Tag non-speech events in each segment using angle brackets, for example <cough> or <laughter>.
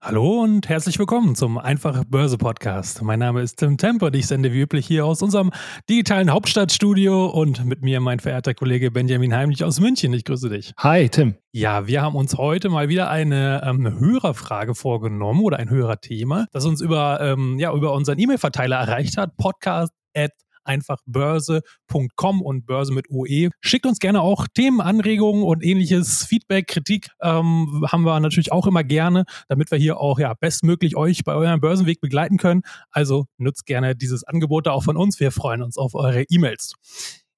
Hallo und herzlich willkommen zum Einfache Börse Podcast. Mein Name ist Tim Temper und ich sende wie üblich hier aus unserem digitalen Hauptstadtstudio und mit mir mein verehrter Kollege Benjamin Heimlich aus München. Ich grüße dich. Hi, Tim. Ja, wir haben uns heute mal wieder eine ähm, Hörerfrage vorgenommen oder ein Hörerthema, das uns über, ähm, ja, über unseren E-Mail-Verteiler erreicht hat. Podcast at einfach börse.com und Börse mit OE. Schickt uns gerne auch Themen, Anregungen und ähnliches Feedback, Kritik ähm, haben wir natürlich auch immer gerne, damit wir hier auch ja bestmöglich euch bei eurem Börsenweg begleiten können. Also nutzt gerne dieses Angebot da auch von uns. Wir freuen uns auf eure E-Mails.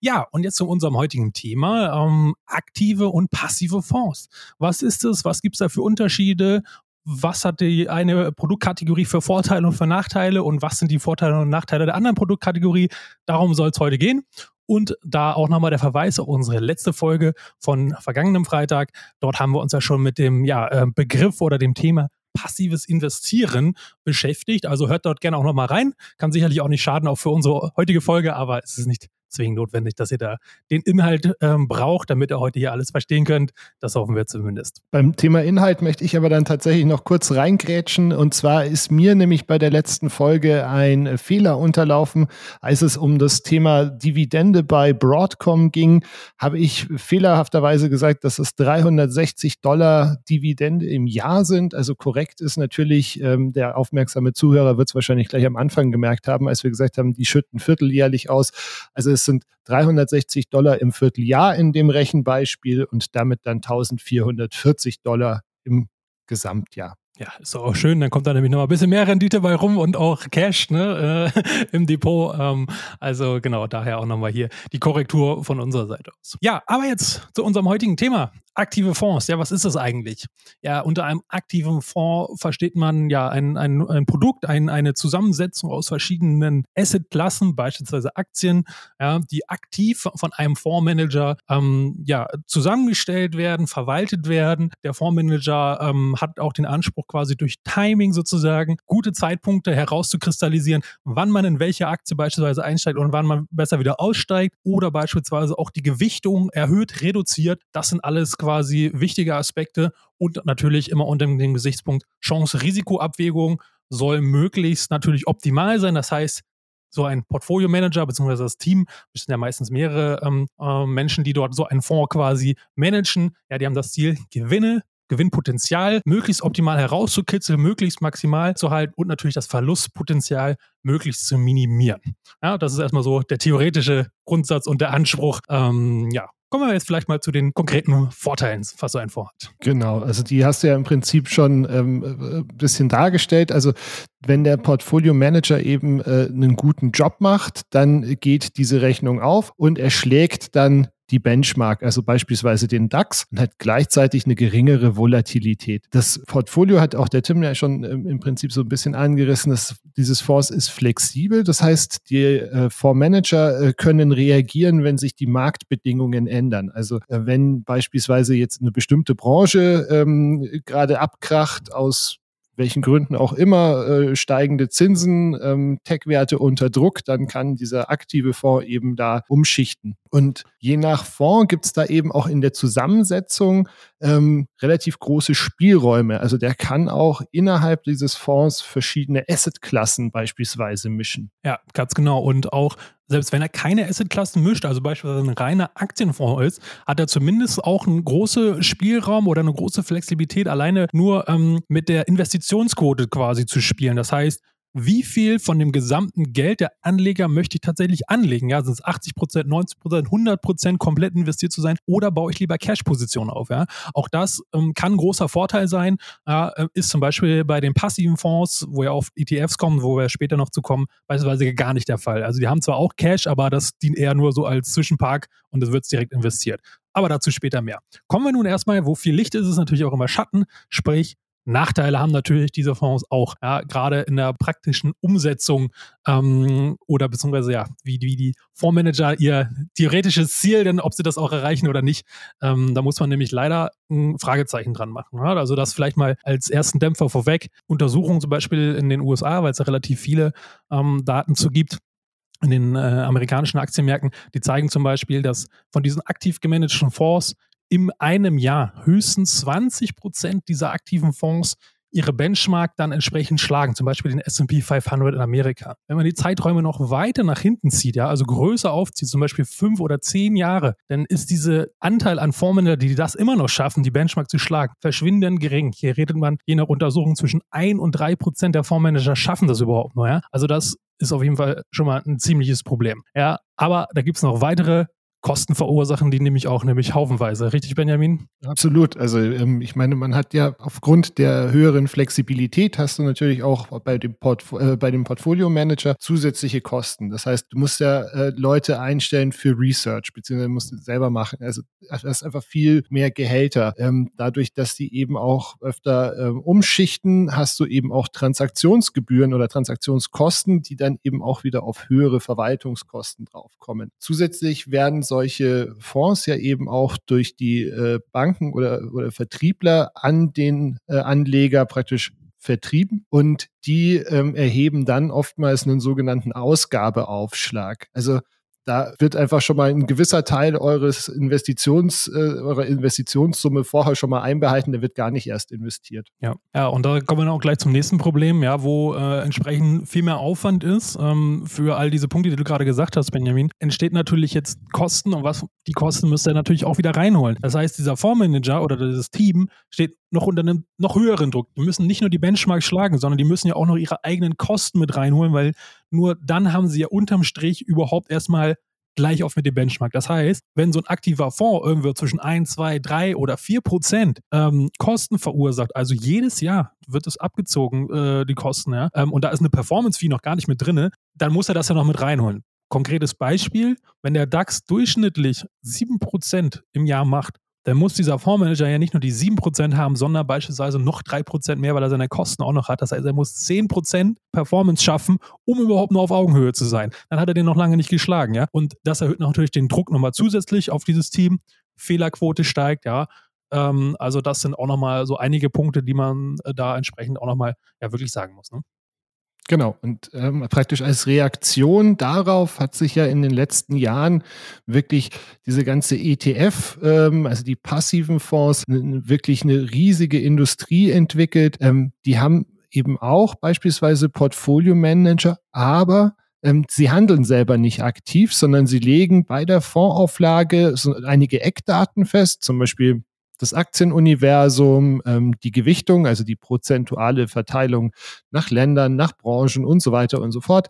Ja, und jetzt zu unserem heutigen Thema, ähm, aktive und passive Fonds. Was ist es? Was gibt es da für Unterschiede? Was hat die eine Produktkategorie für Vorteile und für Nachteile und was sind die Vorteile und Nachteile der anderen Produktkategorie. Darum soll es heute gehen. Und da auch nochmal der Verweis auf unsere letzte Folge von vergangenem Freitag. Dort haben wir uns ja schon mit dem ja, äh, Begriff oder dem Thema passives Investieren beschäftigt. Also hört dort gerne auch nochmal rein. Kann sicherlich auch nicht schaden, auch für unsere heutige Folge, aber es ist nicht zwingend notwendig, dass ihr da den Inhalt ähm, braucht, damit ihr heute hier alles verstehen könnt. Das hoffen wir zumindest. Beim Thema Inhalt möchte ich aber dann tatsächlich noch kurz reingrätschen. Und zwar ist mir nämlich bei der letzten Folge ein Fehler unterlaufen. Als es um das Thema Dividende bei Broadcom ging, habe ich fehlerhafterweise gesagt, dass es 360 Dollar Dividende im Jahr sind. Also korrekt ist natürlich, ähm, der aufmerksame Zuhörer wird es wahrscheinlich gleich am Anfang gemerkt haben, als wir gesagt haben, die schütten vierteljährlich aus. Also es sind 360 Dollar im Vierteljahr in dem Rechenbeispiel und damit dann 1440 Dollar im Gesamtjahr. Ja, ist auch schön. Dann kommt da nämlich noch ein bisschen mehr Rendite bei rum und auch Cash ne, äh, <laughs> im Depot. Ähm, also genau, daher auch nochmal hier die Korrektur von unserer Seite aus. Ja, aber jetzt zu unserem heutigen Thema. Aktive Fonds, ja, was ist das eigentlich? Ja, unter einem aktiven Fonds versteht man ja ein, ein, ein Produkt, ein, eine Zusammensetzung aus verschiedenen Assetklassen, beispielsweise Aktien, ja, die aktiv von einem Fondsmanager ähm, ja, zusammengestellt werden, verwaltet werden. Der Fondsmanager ähm, hat auch den Anspruch, quasi durch Timing sozusagen gute Zeitpunkte herauszukristallisieren, wann man in welche Aktie beispielsweise einsteigt und wann man besser wieder aussteigt oder beispielsweise auch die Gewichtung erhöht, reduziert. Das sind alles quasi wichtige Aspekte und natürlich immer unter dem Gesichtspunkt Chance-Risiko-Abwägung soll möglichst natürlich optimal sein. Das heißt, so ein Portfolio-Manager beziehungsweise das Team, das sind ja meistens mehrere ähm, äh, Menschen, die dort so einen Fonds quasi managen. Ja, die haben das Ziel, Gewinne Gewinnpotenzial möglichst optimal herauszukitzeln, möglichst maximal zu halten und natürlich das Verlustpotenzial möglichst zu minimieren. Ja, das ist erstmal so der theoretische Grundsatz und der Anspruch. Ähm, ja, Kommen wir jetzt vielleicht mal zu den konkreten Vorteilen, was so ein Fonds hat. Genau, also die hast du ja im Prinzip schon ähm, ein äh, bisschen dargestellt. Also wenn der Portfolio Manager eben äh, einen guten Job macht, dann geht diese Rechnung auf und er schlägt dann die Benchmark, also beispielsweise den DAX, und hat gleichzeitig eine geringere Volatilität. Das Portfolio hat auch der Tim ja schon ähm, im Prinzip so ein bisschen angerissen, dass dieses Fonds ist flexibel. Das heißt, die äh, Fondsmanager äh, können reagieren, wenn sich die Marktbedingungen ändern. Also äh, wenn beispielsweise jetzt eine bestimmte Branche ähm, gerade abkracht aus welchen Gründen auch immer, äh, steigende Zinsen, ähm, Tech-Werte unter Druck, dann kann dieser aktive Fonds eben da umschichten. Und je nach Fonds gibt es da eben auch in der Zusammensetzung ähm, relativ große Spielräume. Also der kann auch innerhalb dieses Fonds verschiedene Assetklassen beispielsweise mischen. Ja, ganz genau. Und auch selbst wenn er keine Assetklassen mischt, also beispielsweise ein reiner Aktienfonds ist, hat er zumindest auch einen großen Spielraum oder eine große Flexibilität, alleine nur ähm, mit der Investitionsquote quasi zu spielen. Das heißt, wie viel von dem gesamten Geld der Anleger möchte ich tatsächlich anlegen? Ja, sind es 80 Prozent, 90 Prozent, 100 Prozent komplett investiert zu sein oder baue ich lieber Cash-Positionen auf? Ja, auch das ähm, kann großer Vorteil sein. Äh, ist zum Beispiel bei den passiven Fonds, wo ja auf ETFs kommen, wo wir später noch zu kommen, beispielsweise gar nicht der Fall. Also die haben zwar auch Cash, aber das dient eher nur so als Zwischenpark und es wird direkt investiert. Aber dazu später mehr. Kommen wir nun erstmal, wo viel Licht ist, ist natürlich auch immer Schatten, sprich Nachteile haben natürlich diese Fonds auch, ja, gerade in der praktischen Umsetzung ähm, oder beziehungsweise ja, wie, wie die Fondsmanager ihr theoretisches Ziel, denn ob sie das auch erreichen oder nicht, ähm, da muss man nämlich leider ein Fragezeichen dran machen. Ja? Also das vielleicht mal als ersten Dämpfer vorweg. Untersuchungen zum Beispiel in den USA, weil es ja relativ viele ähm, Daten zu gibt, in den äh, amerikanischen Aktienmärkten, die zeigen zum Beispiel, dass von diesen aktiv gemanagten Fonds in einem Jahr höchstens 20 Prozent dieser aktiven Fonds ihre Benchmark dann entsprechend schlagen, zum Beispiel den S&P 500 in Amerika. Wenn man die Zeiträume noch weiter nach hinten zieht, ja, also größer aufzieht, zum Beispiel fünf oder zehn Jahre, dann ist dieser Anteil an Fondsmanager, die das immer noch schaffen, die Benchmark zu schlagen, verschwindend gering. Hier redet man je nach Untersuchung zwischen ein und drei Prozent der Fondsmanager schaffen das überhaupt nur, ja. Also das ist auf jeden Fall schon mal ein ziemliches Problem. Ja, aber da gibt es noch weitere Kosten verursachen die nämlich auch, nämlich haufenweise. Richtig, Benjamin? Absolut. Also ähm, ich meine, man hat ja aufgrund der höheren Flexibilität hast du natürlich auch bei dem, Portf äh, dem Portfolio Manager zusätzliche Kosten. Das heißt, du musst ja äh, Leute einstellen für Research, beziehungsweise musst du selber machen. Also das ist einfach viel mehr Gehälter. Ähm, dadurch, dass die eben auch öfter ähm, umschichten, hast du eben auch Transaktionsgebühren oder Transaktionskosten, die dann eben auch wieder auf höhere Verwaltungskosten draufkommen. Zusätzlich werden solche Fonds ja eben auch durch die äh, Banken oder, oder Vertriebler an den äh, Anleger praktisch vertrieben und die ähm, erheben dann oftmals einen sogenannten Ausgabeaufschlag. Also da wird einfach schon mal ein gewisser Teil eures Investitions, äh, eurer Investitionssumme vorher schon mal einbehalten, der wird gar nicht erst investiert. Ja, ja und da kommen wir auch gleich zum nächsten Problem, ja, wo äh, entsprechend viel mehr Aufwand ist ähm, für all diese Punkte, die du gerade gesagt hast, Benjamin, entsteht natürlich jetzt Kosten und was die Kosten müsst ihr natürlich auch wieder reinholen. Das heißt, dieser Fondsmanager oder dieses Team steht noch unter einem noch höheren Druck. Die müssen nicht nur die Benchmark schlagen, sondern die müssen ja auch noch ihre eigenen Kosten mit reinholen, weil nur dann haben sie ja unterm Strich überhaupt erstmal gleich auf mit dem Benchmark. Das heißt, wenn so ein aktiver Fonds irgendwo zwischen 1, 2, 3 oder 4 Prozent ähm, Kosten verursacht, also jedes Jahr wird es abgezogen, äh, die Kosten, ja, ähm, und da ist eine Performance-Fee noch gar nicht mit drin, dann muss er das ja noch mit reinholen. Konkretes Beispiel, wenn der DAX durchschnittlich 7% im Jahr macht, dann muss dieser Fondsmanager ja nicht nur die 7% haben, sondern beispielsweise noch 3% mehr, weil er seine Kosten auch noch hat. Das heißt, er muss 10% Performance schaffen, um überhaupt nur auf Augenhöhe zu sein. Dann hat er den noch lange nicht geschlagen, ja. Und das erhöht natürlich den Druck nochmal zusätzlich auf dieses Team. Fehlerquote steigt, ja. Ähm, also das sind auch nochmal so einige Punkte, die man äh, da entsprechend auch nochmal ja wirklich sagen muss. Ne? Genau. Und ähm, praktisch als Reaktion darauf hat sich ja in den letzten Jahren wirklich diese ganze ETF, ähm, also die passiven Fonds, wirklich eine riesige Industrie entwickelt. Ähm, die haben eben auch beispielsweise Portfolio Manager, aber ähm, sie handeln selber nicht aktiv, sondern sie legen bei der Fondsauflage einige Eckdaten fest, zum Beispiel das Aktienuniversum, ähm, die Gewichtung, also die prozentuale Verteilung nach Ländern, nach Branchen und so weiter und so fort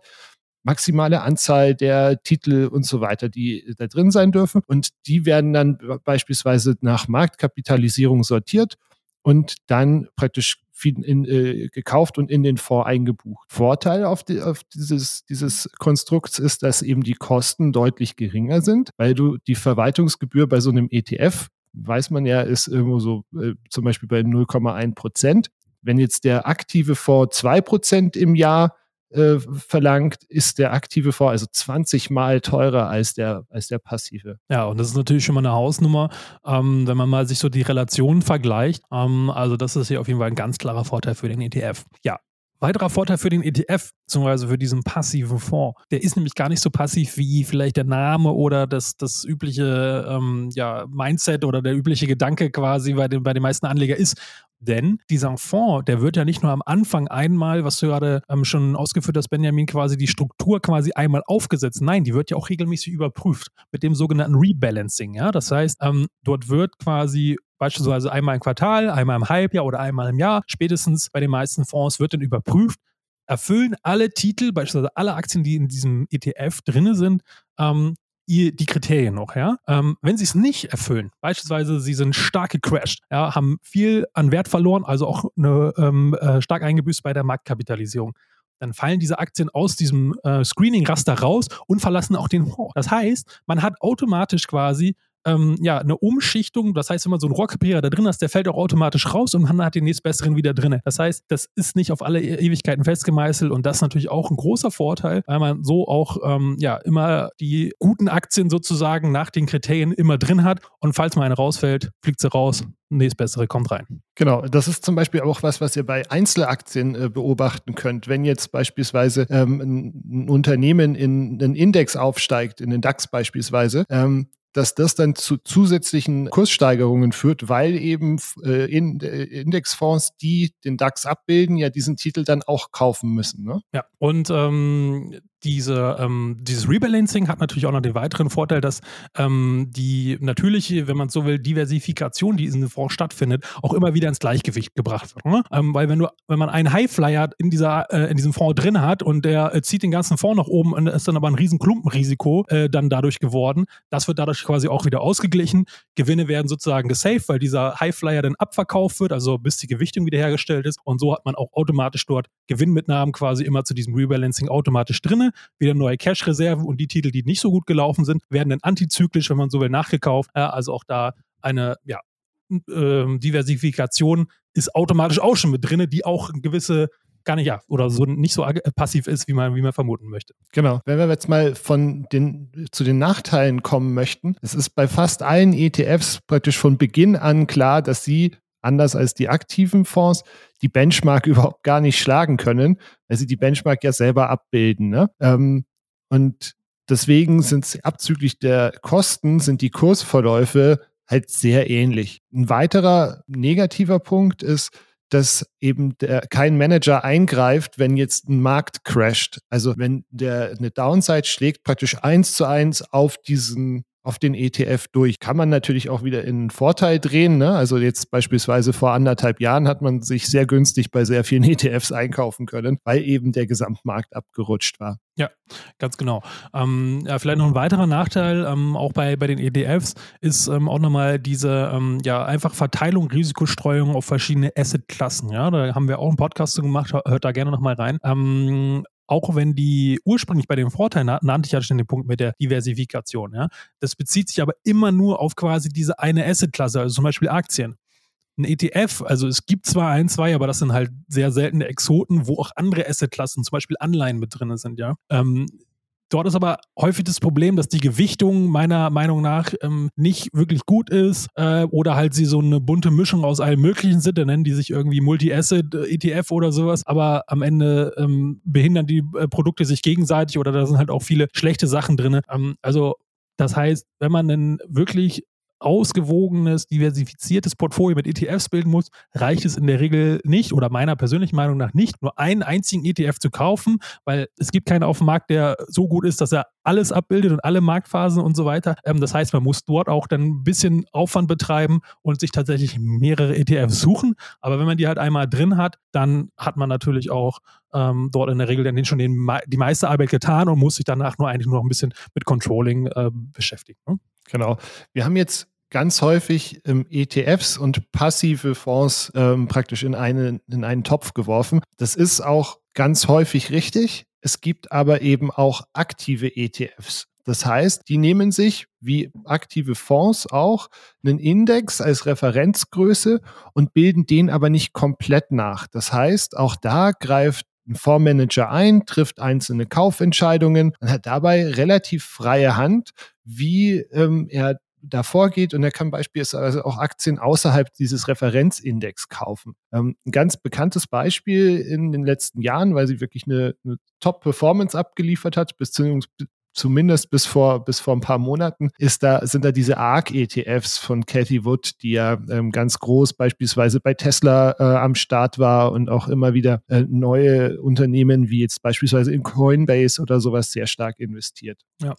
maximale Anzahl der Titel und so weiter, die da drin sein dürfen. Und die werden dann beispielsweise nach Marktkapitalisierung sortiert und dann praktisch in, äh, gekauft und in den Fonds eingebucht. Vorteil auf, die, auf dieses, dieses Konstrukts ist, dass eben die Kosten deutlich geringer sind, weil du die Verwaltungsgebühr bei so einem ETF weiß man ja, ist irgendwo so äh, zum Beispiel bei 0,1 Prozent. Wenn jetzt der aktive Fonds 2 Prozent im Jahr äh, verlangt, ist der aktive Fonds also 20 Mal teurer als der, als der passive. Ja, und das ist natürlich schon mal eine Hausnummer, ähm, wenn man mal sich so die Relationen vergleicht. Ähm, also das ist hier auf jeden Fall ein ganz klarer Vorteil für den ETF. Ja, Weiterer Vorteil für den ETF, beziehungsweise für diesen passiven Fonds, der ist nämlich gar nicht so passiv wie vielleicht der Name oder das, das übliche ähm, ja, Mindset oder der übliche Gedanke quasi bei den, bei den meisten Anlegern ist. Denn dieser Fonds, der wird ja nicht nur am Anfang einmal, was du gerade ähm, schon ausgeführt hast, Benjamin, quasi die Struktur quasi einmal aufgesetzt. Nein, die wird ja auch regelmäßig überprüft mit dem sogenannten Rebalancing. Ja? Das heißt, ähm, dort wird quasi beispielsweise einmal im Quartal, einmal im Halbjahr oder einmal im Jahr, spätestens bei den meisten Fonds wird dann überprüft, erfüllen alle Titel, beispielsweise alle Aktien, die in diesem ETF drin sind, ähm, die Kriterien noch, ja. Ähm, wenn sie es nicht erfüllen, beispielsweise sie sind stark gecrashed, ja, haben viel an Wert verloren, also auch eine, ähm, äh, stark eingebüßt bei der Marktkapitalisierung, dann fallen diese Aktien aus diesem äh, Screening-Raster raus und verlassen auch den Fonds. Das heißt, man hat automatisch quasi ähm, ja, eine Umschichtung. Das heißt, wenn man so einen Rohrkrepierer da drin hat, der fällt auch automatisch raus und man hat den nächstbesseren wieder drin. Das heißt, das ist nicht auf alle e-, Ewigkeiten festgemeißelt und das ist natürlich auch ein großer Vorteil, weil man so auch ähm, ja immer die guten Aktien sozusagen nach den Kriterien immer drin hat und falls mal eine rausfällt, fliegt sie raus, nächstbessere kommt rein. Genau, das ist zum Beispiel auch was, was ihr bei Einzelaktien äh, beobachten könnt. Wenn jetzt beispielsweise ähm, ein, ein, Unternehmen in einen Index aufsteigt, in den DAX beispielsweise, ähm, dass das dann zu zusätzlichen Kurssteigerungen führt, weil eben äh, in, äh, Indexfonds, die den DAX abbilden, ja diesen Titel dann auch kaufen müssen. Ne? Ja, und ähm, diese, ähm, dieses Rebalancing hat natürlich auch noch den weiteren Vorteil, dass ähm, die natürliche, wenn man so will, Diversifikation, die in diesem Fonds stattfindet, auch immer wieder ins Gleichgewicht gebracht wird. Ne? Ähm, weil wenn du, wenn man einen Highflyer in dieser, äh, in diesem Fonds drin hat und der äh, zieht den ganzen Fonds nach oben und ist dann aber ein riesen Klumpenrisiko äh, dann dadurch geworden, das wird dadurch quasi auch wieder ausgeglichen. Gewinne werden sozusagen gesaved, weil dieser Highflyer dann abverkauft wird, also bis die Gewichtung wiederhergestellt ist. Und so hat man auch automatisch dort Gewinnmitnahmen quasi immer zu diesem Rebalancing automatisch drinne wieder neue Cash-Reserven und die Titel, die nicht so gut gelaufen sind, werden dann antizyklisch, wenn man so will, nachgekauft. Äh, also auch da eine ja, äh, Diversifikation ist automatisch auch schon mit drin, die auch gewisse gar nicht ja oder so nicht so passiv ist, wie man, wie man vermuten möchte. Genau. Wenn wir jetzt mal von den zu den Nachteilen kommen möchten, es ist bei fast allen ETFs praktisch von Beginn an klar, dass sie anders als die aktiven Fonds, die Benchmark <laughs> überhaupt gar nicht schlagen können, weil sie die Benchmark ja selber abbilden. Ne? Ähm, und deswegen sind sie abzüglich der Kosten, sind die Kursverläufe halt sehr ähnlich. Ein weiterer negativer Punkt ist, dass eben der, kein Manager eingreift, wenn jetzt ein Markt crasht. Also wenn der eine Downside schlägt, praktisch eins zu eins auf diesen auf den ETF durch. Kann man natürlich auch wieder in Vorteil drehen. Ne? Also jetzt beispielsweise vor anderthalb Jahren hat man sich sehr günstig bei sehr vielen <laughs> ETFs einkaufen können, weil eben der Gesamtmarkt abgerutscht war. Ja, ganz genau. Ähm, ja, vielleicht noch ein weiterer Nachteil, ähm, auch bei, bei den ETFs, ist ähm, auch nochmal diese ähm, ja, einfach Verteilung, Risikostreuung auf verschiedene Assetklassen. Ja, da haben wir auch einen Podcast zu gemacht, hört da gerne nochmal rein. Auch wenn die ursprünglich bei den Vorteilen nannte ich ja schon den Punkt mit der Diversifikation. Ja? Das bezieht sich aber immer nur auf quasi diese eine Assetklasse, also zum Beispiel Aktien. Ein ETF, also es gibt zwar ein, zwei, aber das sind halt sehr seltene Exoten, wo auch andere Assetklassen, zum Beispiel Anleihen mit drin sind, ja. Ähm, Dort ist aber häufig das Problem, dass die Gewichtung meiner Meinung nach ähm, nicht wirklich gut ist äh, oder halt sie so eine bunte Mischung aus allem Möglichen sind. Da nennen die sich irgendwie Multi-Asset, äh, ETF oder sowas. Aber am Ende ähm, behindern die äh, Produkte sich gegenseitig oder da sind halt auch viele schlechte Sachen drin. Ähm, also das heißt, wenn man dann wirklich ausgewogenes, diversifiziertes Portfolio mit ETFs bilden muss, reicht es in der Regel nicht oder meiner persönlichen Meinung nach nicht, nur einen einzigen ETF zu kaufen, weil es gibt keinen auf dem Markt, der so gut ist, dass er alles abbildet und alle Marktphasen und so weiter. Ähm, das heißt, man muss dort auch dann ein bisschen Aufwand betreiben und sich tatsächlich mehrere ETFs suchen. Aber wenn man die halt einmal drin hat, dann hat man natürlich auch ähm, dort in der Regel dann schon den, die meiste Arbeit getan und muss sich danach nur eigentlich nur noch ein bisschen mit Controlling äh, beschäftigen. Ne? Genau. Wir haben jetzt ganz häufig ähm, ETFs und passive Fonds ähm, praktisch in, eine, in einen Topf geworfen. Das ist auch ganz häufig richtig. Es gibt aber eben auch aktive ETFs. Das heißt, die nehmen sich, wie aktive Fonds auch, einen Index als Referenzgröße und bilden den aber nicht komplett nach. Das heißt, auch da greift ein Fondsmanager ein, trifft einzelne Kaufentscheidungen und hat dabei relativ freie Hand, wie ähm, er davor geht und er kann beispielsweise auch Aktien außerhalb dieses Referenzindex kaufen. Ähm, ein ganz bekanntes Beispiel in den letzten Jahren, weil sie wirklich eine, eine Top-Performance abgeliefert hat, beziehungsweise zumindest bis vor, bis vor ein paar Monaten, ist da, sind da diese ARC-ETFs von Cathy Wood, die ja ähm, ganz groß beispielsweise bei Tesla äh, am Start war und auch immer wieder äh, neue Unternehmen wie jetzt beispielsweise in Coinbase oder sowas sehr stark investiert. Ja,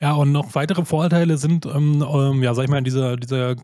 ja und noch weitere Vorteile sind, ähm, ähm, ja, sag ich mal, dieser, dieser äh,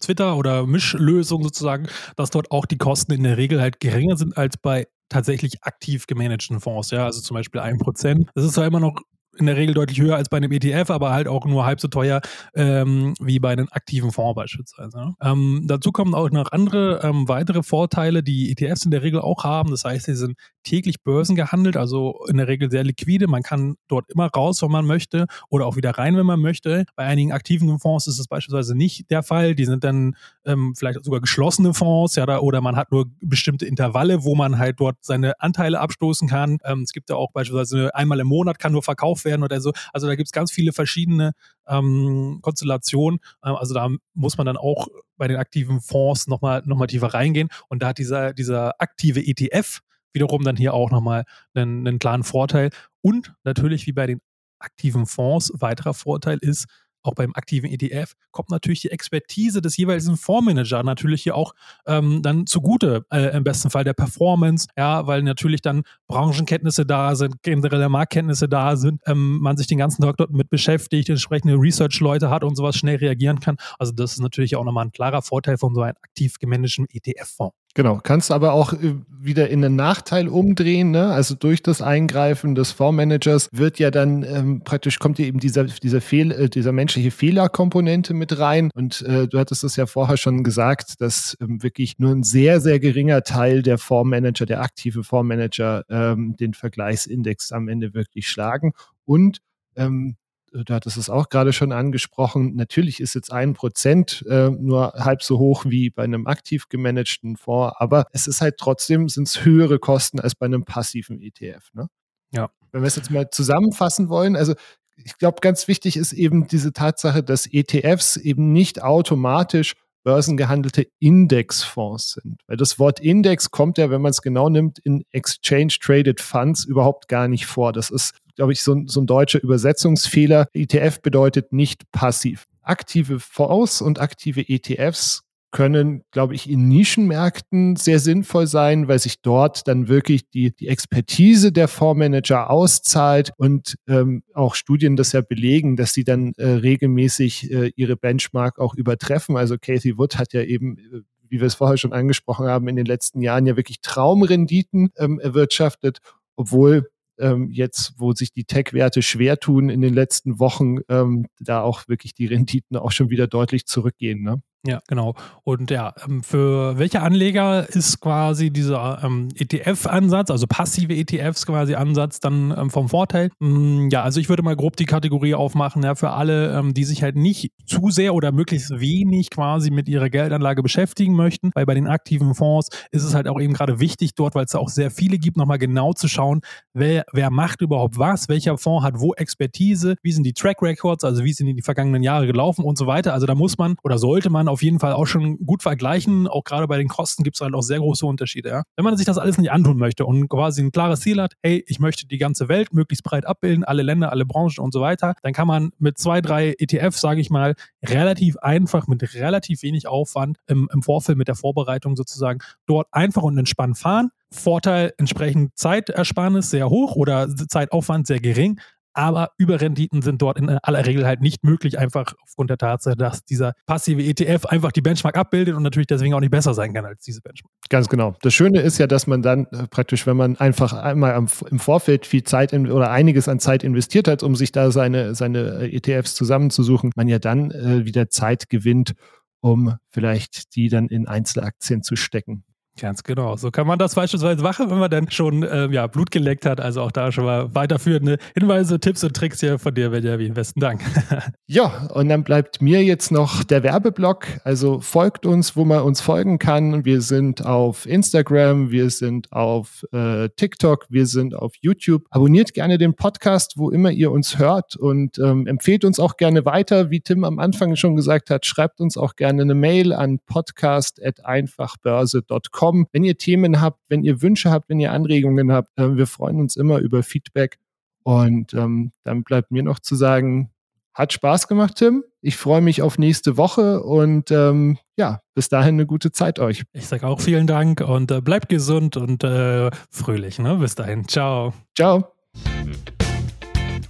Twitter- oder Mischlösung sozusagen, dass dort auch die Kosten in der Regel halt geringer sind als bei tatsächlich aktiv gemanagten Fonds, ja, also zum Beispiel ein Prozent. Das ist ja immer noch in der Regel deutlich höher als bei einem ETF, aber halt auch nur halb so teuer ähm, wie bei einem aktiven Fonds beispielsweise. Ne? Ähm, dazu kommen auch noch andere ähm, weitere Vorteile, die ETFs in der Regel auch haben. Das heißt, sie sind täglich börsengehandelt, also in der Regel sehr liquide. Man kann dort immer raus, wenn man möchte, oder auch wieder rein, wenn man möchte. Bei einigen aktiven Fonds ist es beispielsweise nicht der Fall. Die sind dann ähm, vielleicht sogar geschlossene Fonds, ja, da, oder man hat nur bestimmte Intervalle, wo man halt dort seine Anteile abstoßen kann. Ähm, es gibt ja auch beispielsweise einmal im Monat kann nur verkauft werden oder so. Also da gibt es ganz viele verschiedene ähm, Konstellationen. Ähm, also da muss man dann auch bei den aktiven Fonds nochmal noch mal tiefer reingehen. Und da hat dieser, dieser aktive ETF wiederum dann hier auch nochmal einen, einen klaren Vorteil. Und natürlich wie bei den aktiven Fonds, weiterer Vorteil ist, auch beim aktiven ETF, kommt natürlich die Expertise des jeweiligen Fondsmanager natürlich hier auch ähm, dann zugute, äh, im besten Fall der Performance, ja, weil natürlich dann Branchenkenntnisse da sind, generelle Marktkenntnisse da sind, ähm, man sich den ganzen Tag dort mit beschäftigt, entsprechende Research-Leute hat und sowas schnell reagieren kann. Also das ist natürlich auch nochmal ein klarer Vorteil von so einem aktiv gemanagten ETF-Fonds. Genau, kannst aber auch äh, wieder in einen Nachteil umdrehen. Ne? Also durch das Eingreifen des Fondsmanagers wird ja dann ähm, praktisch kommt ja eben dieser, dieser, Fehl, äh, dieser menschliche Fehlerkomponente mit rein. Und äh, du hattest es ja vorher schon gesagt, dass ähm, wirklich nur ein sehr, sehr geringer Teil der Fondsmanager, der aktive Fondsmanager, ähm, den Vergleichsindex am Ende wirklich schlagen. Und ähm, du hattest es auch gerade schon angesprochen, natürlich ist jetzt ein Prozent äh, nur halb so hoch wie bei einem aktiv gemanagten Fonds, aber es ist halt trotzdem, sind es höhere Kosten als bei einem passiven ETF. Ne? Ja. Wenn wir es jetzt mal zusammenfassen wollen, also ich glaube, ganz wichtig ist eben diese Tatsache, dass ETFs eben nicht automatisch börsengehandelte Indexfonds sind. Weil das Wort Index kommt ja, wenn man es genau nimmt, in Exchange Traded Funds überhaupt gar nicht vor. Das ist, glaube ich, so, so ein deutscher Übersetzungsfehler. ETF bedeutet nicht passiv. Aktive Fonds und aktive ETFs können, glaube ich, in Nischenmärkten sehr sinnvoll sein, weil sich dort dann wirklich die, die Expertise der Fondsmanager auszahlt und ähm, auch Studien das ja belegen, dass sie dann äh, regelmäßig äh, ihre Benchmark auch übertreffen. Also Kathy Wood hat ja eben äh, wie wir es vorher schon angesprochen haben, in den letzten Jahren ja wirklich Traumrenditen ähm, erwirtschaftet, obwohl ähm, jetzt, wo sich die Tech-Werte schwer tun in den letzten Wochen, ähm, da auch wirklich die Renditen auch schon wieder deutlich zurückgehen. Ne? Ja, genau. Und ja, ähm, für welche Anleger ist quasi dieser ähm, ETF-Ansatz, also passive ETFs quasi Ansatz dann ähm, vom Vorteil? Hm, ja, also ich würde mal grob die Kategorie aufmachen, ja, für alle, ähm, die sich halt nicht zu sehr oder möglichst wenig quasi mit ihrer Geldanlage beschäftigen möchten, weil bei den aktiven Fonds ist es halt auch eben gerade wichtig dort, weil es da auch sehr viele gibt, nochmal genau zu schauen, wer, wer macht überhaupt was, welcher Fonds hat wo Expertise, wie sind die Track Records, also wie sind die, die vergangenen Jahre gelaufen und so weiter. Also da muss man oder sollte man auf jeden Fall auch schon gut vergleichen. Auch gerade bei den Kosten gibt es halt auch sehr große Unterschiede. Ja? Wenn man sich das alles nicht antun möchte und quasi ein klares Ziel hat, hey, ich möchte die ganze Welt möglichst breit abbilden, alle Länder, alle Branchen und so weiter, dann kann man mit zwei, drei ETFs, sage ich mal, relativ einfach, mit relativ wenig Aufwand im, im Vorfeld mit der Vorbereitung sozusagen dort einfach und entspannt fahren. Vorteil entsprechend Zeitersparnis sehr hoch oder Zeitaufwand sehr gering, aber Überrenditen sind dort in aller Regel halt nicht möglich, einfach aufgrund der Tatsache, dass dieser passive ETF einfach die Benchmark abbildet und natürlich deswegen auch nicht besser sein kann als diese Benchmark. Ganz genau. Das Schöne ist ja, dass man dann äh, praktisch, wenn man einfach einmal im Vorfeld viel Zeit in, oder einiges an Zeit investiert hat, um sich da seine, seine äh, ETFs zusammenzusuchen, man ja dann äh, wieder Zeit gewinnt, um vielleicht die dann in Einzelaktien zu stecken. Ganz genau. So kann man das beispielsweise machen, wenn man dann schon äh, ja, Blut geleckt hat. Also auch da schon mal weiterführende Hinweise, Tipps und Tricks hier von dir, Benjamin. Besten Dank. <laughs> ja, und dann bleibt mir jetzt noch der Werbeblock. Also folgt uns, wo man uns folgen kann. Wir sind auf Instagram, wir sind auf äh, TikTok, wir sind auf YouTube. Abonniert gerne den Podcast, wo immer ihr uns hört und ähm, empfehlt uns auch gerne weiter. Wie Tim am Anfang schon gesagt hat, schreibt uns auch gerne eine Mail an podcast.einfachbörse.com kommen. Wenn ihr Themen habt, wenn ihr Wünsche habt, wenn ihr Anregungen habt, äh, wir freuen uns immer über Feedback. Und ähm, dann bleibt mir noch zu sagen, hat Spaß gemacht, Tim. Ich freue mich auf nächste Woche und ähm, ja, bis dahin eine gute Zeit euch. Ich sage auch vielen Dank und äh, bleibt gesund und äh, fröhlich. Ne? Bis dahin. Ciao. Ciao.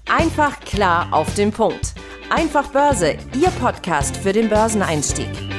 Einfach klar auf den Punkt. Einfach Börse, Ihr Podcast für den Börseneinstieg.